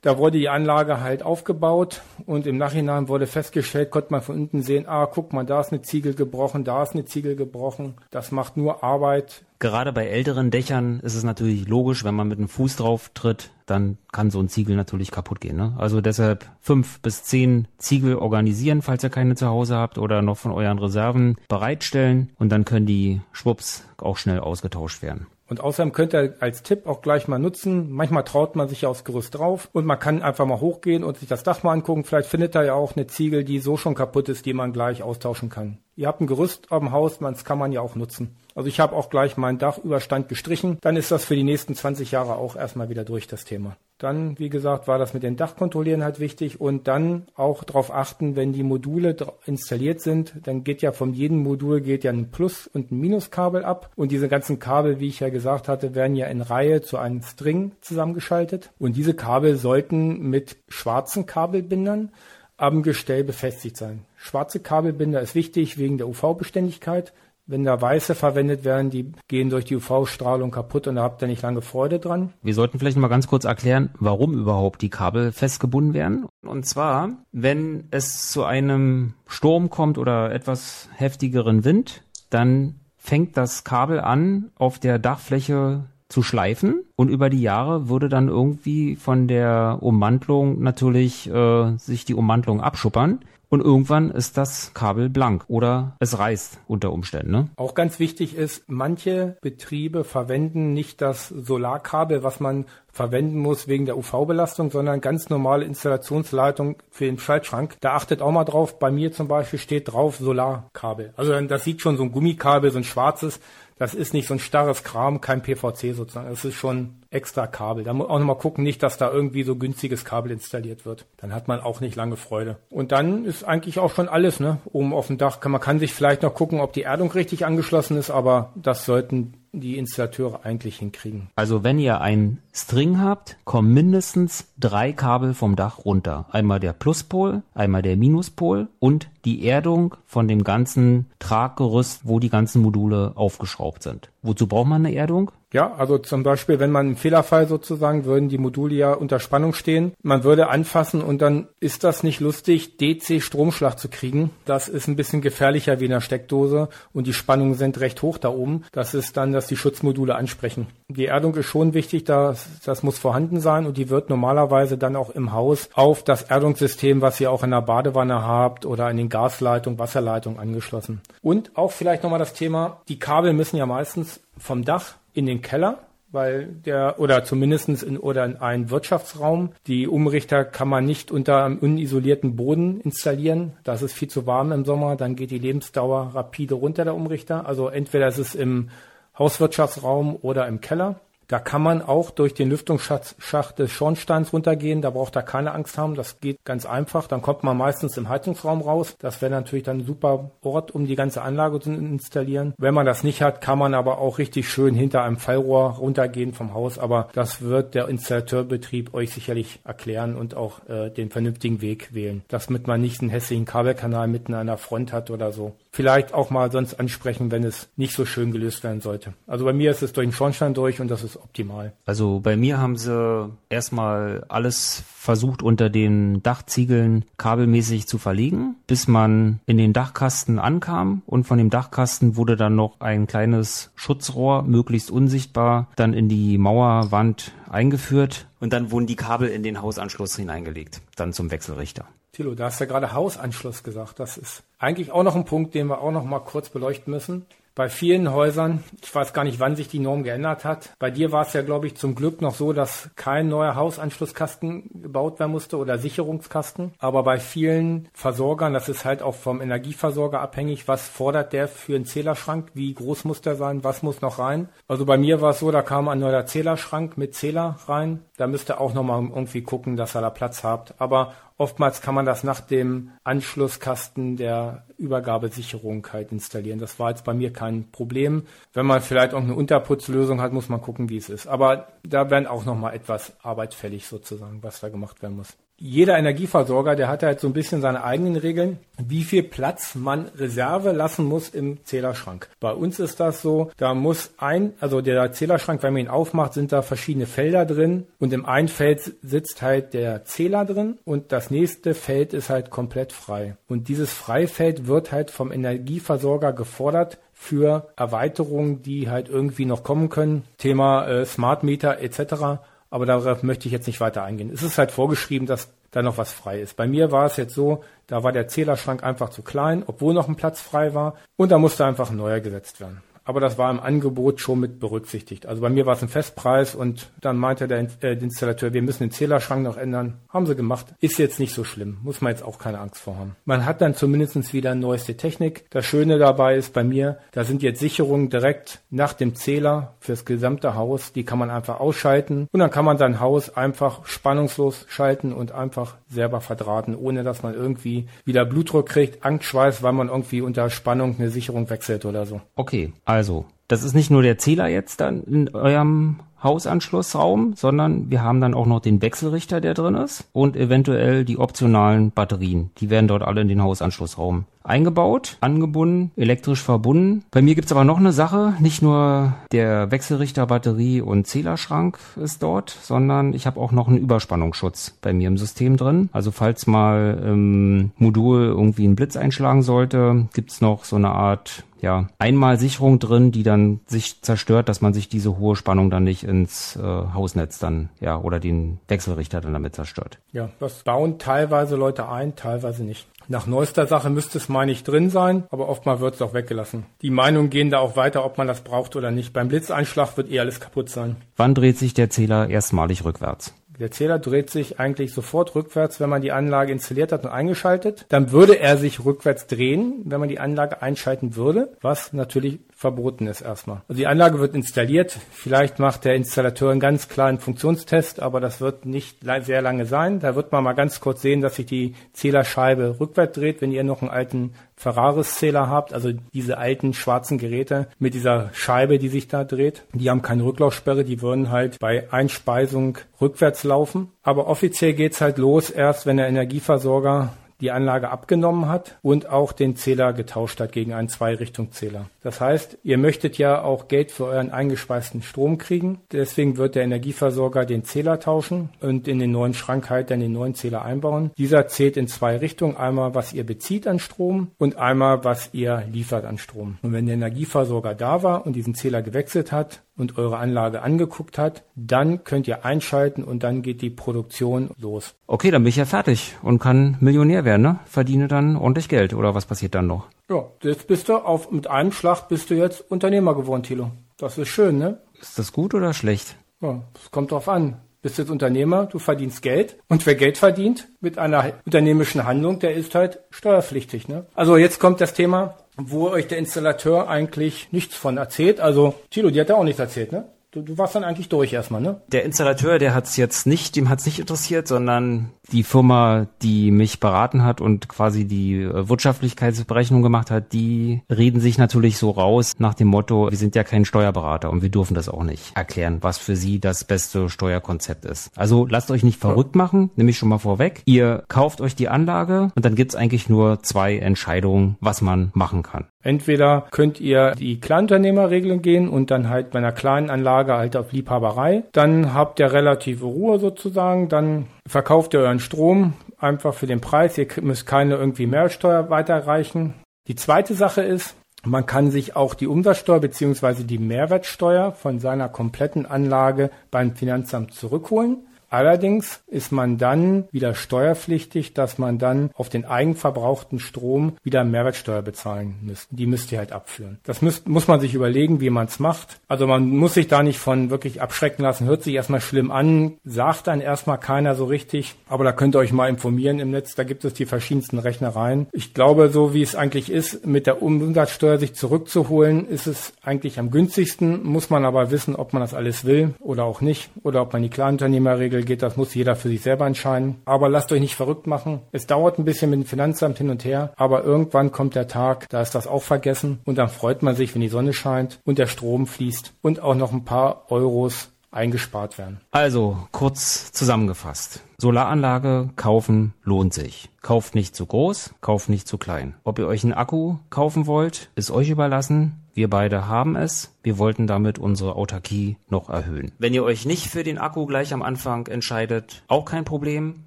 da wurde die Anlage halt aufgebaut und im Nachhinein wurde festgestellt, konnte man von unten sehen, ah, guck mal, da ist eine Ziegel gebrochen, da ist eine Ziegel gebrochen. Das macht nur Arbeit. Gerade bei älteren Dächern ist es natürlich logisch, wenn man mit dem Fuß drauf tritt, dann kann so ein Ziegel natürlich kaputt gehen. Ne? Also deshalb fünf bis zehn Ziegel organisieren, falls ihr keine zu Hause habt oder noch von euren Reserven bereitstellen und dann können die Schwupps auch schnell ausgetauscht werden. Und außerdem könnt ihr als Tipp auch gleich mal nutzen. Manchmal traut man sich ja aufs Gerüst drauf und man kann einfach mal hochgehen und sich das Dach mal angucken. Vielleicht findet ihr ja auch eine Ziegel, die so schon kaputt ist, die man gleich austauschen kann. Ihr habt ein Gerüst auf dem Haus, das kann man ja auch nutzen. Also ich habe auch gleich meinen Dachüberstand gestrichen. Dann ist das für die nächsten 20 Jahre auch erstmal wieder durch das Thema. Dann, wie gesagt, war das mit den Dachkontrollieren halt wichtig und dann auch darauf achten, wenn die Module installiert sind, dann geht ja von jedem Modul geht ja ein Plus- und ein Minuskabel ab und diese ganzen Kabel, wie ich ja gesagt hatte, werden ja in Reihe zu einem String zusammengeschaltet und diese Kabel sollten mit schwarzen Kabelbindern am Gestell befestigt sein. Schwarze Kabelbinder ist wichtig wegen der UV-Beständigkeit. Wenn da weiße verwendet werden, die gehen durch die UV-Strahlung kaputt und da habt ihr nicht lange Freude dran. Wir sollten vielleicht mal ganz kurz erklären, warum überhaupt die Kabel festgebunden werden. Und zwar, wenn es zu einem Sturm kommt oder etwas heftigeren Wind, dann fängt das Kabel an, auf der Dachfläche zu schleifen und über die Jahre würde dann irgendwie von der Ummantlung natürlich äh, sich die Ummantlung abschuppern und irgendwann ist das Kabel blank oder es reißt unter Umständen. Ne? Auch ganz wichtig ist, manche Betriebe verwenden nicht das Solarkabel, was man verwenden muss wegen der UV-Belastung, sondern ganz normale Installationsleitung für den Schaltschrank. Da achtet auch mal drauf. Bei mir zum Beispiel steht drauf Solarkabel. Also das sieht schon so ein Gummikabel, so ein schwarzes. Das ist nicht so ein starres Kram, kein PVC sozusagen. Das ist schon extra Kabel. Da muss auch nochmal gucken, nicht, dass da irgendwie so günstiges Kabel installiert wird. Dann hat man auch nicht lange Freude. Und dann ist eigentlich auch schon alles, ne? Oben auf dem Dach kann man kann sich vielleicht noch gucken, ob die Erdung richtig angeschlossen ist, aber das sollten die Installateure eigentlich hinkriegen. Also wenn ihr einen String habt, kommen mindestens drei Kabel vom Dach runter. Einmal der Pluspol, einmal der Minuspol und die Erdung von dem ganzen Traggerüst, wo die ganzen Module aufgeschraubt sind. Wozu braucht man eine Erdung? Ja, also zum Beispiel, wenn man im Fehlerfall sozusagen, würden die Module ja unter Spannung stehen. Man würde anfassen und dann ist das nicht lustig, DC-Stromschlag zu kriegen. Das ist ein bisschen gefährlicher wie in der Steckdose und die Spannungen sind recht hoch da oben. Das ist dann, dass die Schutzmodule ansprechen. Die Erdung ist schon wichtig, das, das muss vorhanden sein und die wird normalerweise dann auch im Haus auf das Erdungssystem, was ihr auch in der Badewanne habt oder in den Gasleitungen, Wasserleitungen angeschlossen. Und auch vielleicht nochmal das Thema, die Kabel müssen ja meistens vom Dach in den Keller, weil der oder zumindestens in oder in einen Wirtschaftsraum. Die Umrichter kann man nicht unter einem unisolierten Boden installieren. Das ist viel zu warm im Sommer, dann geht die Lebensdauer rapide runter der Umrichter. Also entweder ist es im Hauswirtschaftsraum oder im Keller. Da kann man auch durch den Lüftungsschacht des Schornsteins runtergehen. Da braucht er keine Angst haben. Das geht ganz einfach. Dann kommt man meistens im Heizungsraum raus. Das wäre natürlich dann ein super Ort, um die ganze Anlage zu installieren. Wenn man das nicht hat, kann man aber auch richtig schön hinter einem Fallrohr runtergehen vom Haus. Aber das wird der Installateurbetrieb euch sicherlich erklären und auch äh, den vernünftigen Weg wählen. Damit man nicht einen hässlichen Kabelkanal mitten an der Front hat oder so. Vielleicht auch mal sonst ansprechen, wenn es nicht so schön gelöst werden sollte. Also bei mir ist es durch den Schornstein durch und das ist optimal. Also bei mir haben sie erstmal alles versucht unter den Dachziegeln kabelmäßig zu verlegen, bis man in den Dachkasten ankam und von dem Dachkasten wurde dann noch ein kleines Schutzrohr, möglichst unsichtbar, dann in die Mauerwand eingeführt und dann wurden die Kabel in den Hausanschluss hineingelegt, dann zum Wechselrichter. Thilo, da hast du ja gerade Hausanschluss gesagt. Das ist eigentlich auch noch ein Punkt, den wir auch noch mal kurz beleuchten müssen bei vielen Häusern, ich weiß gar nicht, wann sich die Norm geändert hat. Bei dir war es ja, glaube ich, zum Glück noch so, dass kein neuer Hausanschlusskasten gebaut werden musste oder Sicherungskasten. Aber bei vielen Versorgern, das ist halt auch vom Energieversorger abhängig, was fordert der für einen Zählerschrank, wie groß muss der sein, was muss noch rein. Also bei mir war es so, da kam ein neuer Zählerschrank mit Zähler rein. Da müsst ihr auch nochmal irgendwie gucken, dass ihr da Platz habt. Aber Oftmals kann man das nach dem Anschlusskasten der Übergabesicherung halt installieren. Das war jetzt bei mir kein Problem. Wenn man vielleicht auch eine Unterputzlösung hat, muss man gucken, wie es ist. Aber da werden auch noch mal etwas Arbeit fällig sozusagen, was da gemacht werden muss jeder Energieversorger, der hat halt so ein bisschen seine eigenen Regeln, wie viel Platz man Reserve lassen muss im Zählerschrank. Bei uns ist das so, da muss ein, also der Zählerschrank, wenn man ihn aufmacht, sind da verschiedene Felder drin und im einen Feld sitzt halt der Zähler drin und das nächste Feld ist halt komplett frei. Und dieses Freifeld wird halt vom Energieversorger gefordert, für Erweiterungen, die halt irgendwie noch kommen können. Thema äh, Smart Meter etc aber darauf möchte ich jetzt nicht weiter eingehen. Es ist halt vorgeschrieben, dass da noch was frei ist. Bei mir war es jetzt so, da war der Zählerschrank einfach zu klein, obwohl noch ein Platz frei war und da musste einfach ein neuer gesetzt werden. Aber das war im Angebot schon mit berücksichtigt. Also bei mir war es ein Festpreis und dann meinte der, äh, der Installateur, wir müssen den Zählerschrank noch ändern. Haben sie gemacht. Ist jetzt nicht so schlimm. Muss man jetzt auch keine Angst vor haben. Man hat dann zumindest wieder neueste Technik. Das Schöne dabei ist bei mir, da sind jetzt Sicherungen direkt nach dem Zähler fürs gesamte Haus. Die kann man einfach ausschalten und dann kann man sein Haus einfach spannungslos schalten und einfach selber verdrahten, ohne dass man irgendwie wieder Blutdruck kriegt, Angstschweiß, weil man irgendwie unter Spannung eine Sicherung wechselt oder so. Okay, also das ist nicht nur der Zähler jetzt dann in eurem Hausanschlussraum, sondern wir haben dann auch noch den Wechselrichter, der drin ist und eventuell die optionalen Batterien. Die werden dort alle in den Hausanschlussraum eingebaut, angebunden, elektrisch verbunden. Bei mir gibt's aber noch eine Sache, nicht nur der Wechselrichter, Batterie und Zählerschrank ist dort, sondern ich habe auch noch einen Überspannungsschutz bei mir im System drin. Also falls mal im Modul irgendwie ein Blitz einschlagen sollte, gibt's noch so eine Art ja, Einmalsicherung drin, die dann sich zerstört, dass man sich diese hohe Spannung dann nicht ins äh, Hausnetz dann, ja, oder den Wechselrichter dann damit zerstört. Ja, das bauen teilweise Leute ein, teilweise nicht. Nach neuester Sache müsste es meine ich drin sein, aber oftmal wird es auch weggelassen. Die Meinungen gehen da auch weiter, ob man das braucht oder nicht. Beim Blitzeinschlag wird eh alles kaputt sein. Wann dreht sich der Zähler erstmalig rückwärts? Der Zähler dreht sich eigentlich sofort rückwärts, wenn man die Anlage installiert hat und eingeschaltet. Dann würde er sich rückwärts drehen, wenn man die Anlage einschalten würde, was natürlich verboten ist erstmal. Also die Anlage wird installiert. Vielleicht macht der Installateur einen ganz kleinen Funktionstest, aber das wird nicht sehr lange sein. Da wird man mal ganz kurz sehen, dass sich die Zählerscheibe rückwärts dreht, wenn ihr noch einen alten Ferraris-Zähler habt, also diese alten schwarzen Geräte mit dieser Scheibe, die sich da dreht. Die haben keine Rücklaufsperre, die würden halt bei Einspeisung rückwärts laufen. Aber offiziell geht's halt los erst, wenn der Energieversorger die Anlage abgenommen hat und auch den Zähler getauscht hat gegen einen Zweirichtungszähler. Das heißt, ihr möchtet ja auch Geld für euren eingespeisten Strom kriegen. Deswegen wird der Energieversorger den Zähler tauschen und in den neuen Schrank halt dann den neuen Zähler einbauen. Dieser zählt in zwei Richtungen. Einmal, was ihr bezieht an Strom und einmal, was ihr liefert an Strom. Und wenn der Energieversorger da war und diesen Zähler gewechselt hat, und eure Anlage angeguckt hat, dann könnt ihr einschalten und dann geht die Produktion los. Okay, dann bin ich ja fertig und kann Millionär werden, ne? Verdiene dann ordentlich Geld oder was passiert dann noch? Ja, jetzt bist du auf, mit einem Schlag bist du jetzt Unternehmer geworden, Thilo. Das ist schön, ne? Ist das gut oder schlecht? Ja, das kommt drauf an. Bist jetzt Unternehmer, du verdienst Geld und wer Geld verdient mit einer unternehmischen Handlung, der ist halt steuerpflichtig, ne? Also jetzt kommt das Thema wo euch der Installateur eigentlich nichts von erzählt. Also, Tilo, die hat ja auch nichts erzählt, ne? Du, du warst dann eigentlich durch erstmal, ne? Der Installateur, der hat's jetzt nicht, dem hat's nicht interessiert, sondern die Firma, die mich beraten hat und quasi die äh, Wirtschaftlichkeitsberechnung gemacht hat, die reden sich natürlich so raus nach dem Motto, wir sind ja kein Steuerberater und wir dürfen das auch nicht erklären, was für sie das beste Steuerkonzept ist. Also lasst euch nicht verrückt machen, nehme ich schon mal vorweg. Ihr kauft euch die Anlage und dann gibt's eigentlich nur zwei Entscheidungen, was man machen kann. Entweder könnt ihr die Kleinunternehmerregelung gehen und dann halt bei einer kleinen Anlage halt auf Liebhaberei. Dann habt ihr relative Ruhe sozusagen. Dann verkauft ihr euren Strom einfach für den Preis. Ihr müsst keine irgendwie Mehrwertsteuer weiterreichen. Die zweite Sache ist, man kann sich auch die Umsatzsteuer bzw. die Mehrwertsteuer von seiner kompletten Anlage beim Finanzamt zurückholen. Allerdings ist man dann wieder steuerpflichtig, dass man dann auf den eigenverbrauchten Strom wieder Mehrwertsteuer bezahlen müsst. Die müsst ihr halt abführen. Das müsst, muss man sich überlegen, wie man es macht. Also man muss sich da nicht von wirklich abschrecken lassen. Hört sich erstmal schlimm an, sagt dann erstmal keiner so richtig. Aber da könnt ihr euch mal informieren im Netz. Da gibt es die verschiedensten Rechnereien. Ich glaube, so wie es eigentlich ist, mit der Umsatzsteuer sich zurückzuholen, ist es eigentlich am günstigsten. Muss man aber wissen, ob man das alles will oder auch nicht. Oder ob man die Kleinunternehmerregel Steuerregel geht, das muss jeder für sich selber entscheiden. Aber lasst euch nicht verrückt machen. Es dauert ein bisschen mit dem Finanzamt hin und her, aber irgendwann kommt der Tag, da ist das auch vergessen und dann freut man sich, wenn die Sonne scheint und der Strom fließt und auch noch ein paar Euros eingespart werden. Also kurz zusammengefasst. Solaranlage kaufen lohnt sich. Kauft nicht zu groß, kauft nicht zu klein. Ob ihr euch einen Akku kaufen wollt, ist euch überlassen. Wir beide haben es. Wir wollten damit unsere Autarkie noch erhöhen. Wenn ihr euch nicht für den Akku gleich am Anfang entscheidet, auch kein Problem.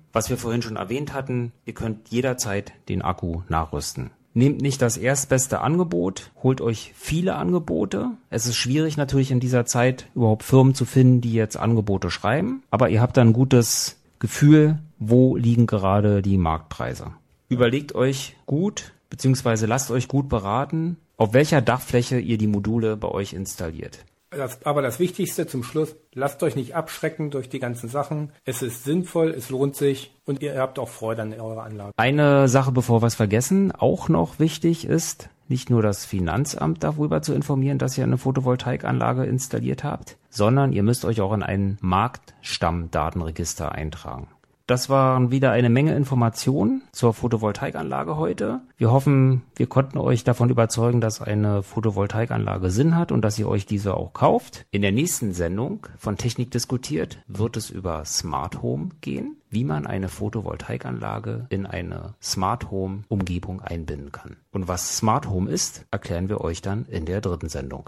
Was wir vorhin schon erwähnt hatten, ihr könnt jederzeit den Akku nachrüsten. Nehmt nicht das erstbeste Angebot, holt euch viele Angebote. Es ist schwierig natürlich in dieser Zeit überhaupt Firmen zu finden, die jetzt Angebote schreiben, aber ihr habt dann ein gutes Gefühl, wo liegen gerade die Marktpreise. Überlegt euch gut, beziehungsweise lasst euch gut beraten, auf welcher Dachfläche ihr die Module bei euch installiert. Das, aber das Wichtigste zum Schluss, lasst euch nicht abschrecken durch die ganzen Sachen. Es ist sinnvoll, es lohnt sich und ihr habt auch Freude an eurer Anlage. Eine Sache, bevor wir es vergessen, auch noch wichtig ist, nicht nur das Finanzamt darüber zu informieren, dass ihr eine Photovoltaikanlage installiert habt, sondern ihr müsst euch auch in ein Marktstammdatenregister eintragen. Das waren wieder eine Menge Informationen zur Photovoltaikanlage heute. Wir hoffen, wir konnten euch davon überzeugen, dass eine Photovoltaikanlage Sinn hat und dass ihr euch diese auch kauft. In der nächsten Sendung von Technik diskutiert wird es über Smart Home gehen, wie man eine Photovoltaikanlage in eine Smart Home Umgebung einbinden kann. Und was Smart Home ist, erklären wir euch dann in der dritten Sendung.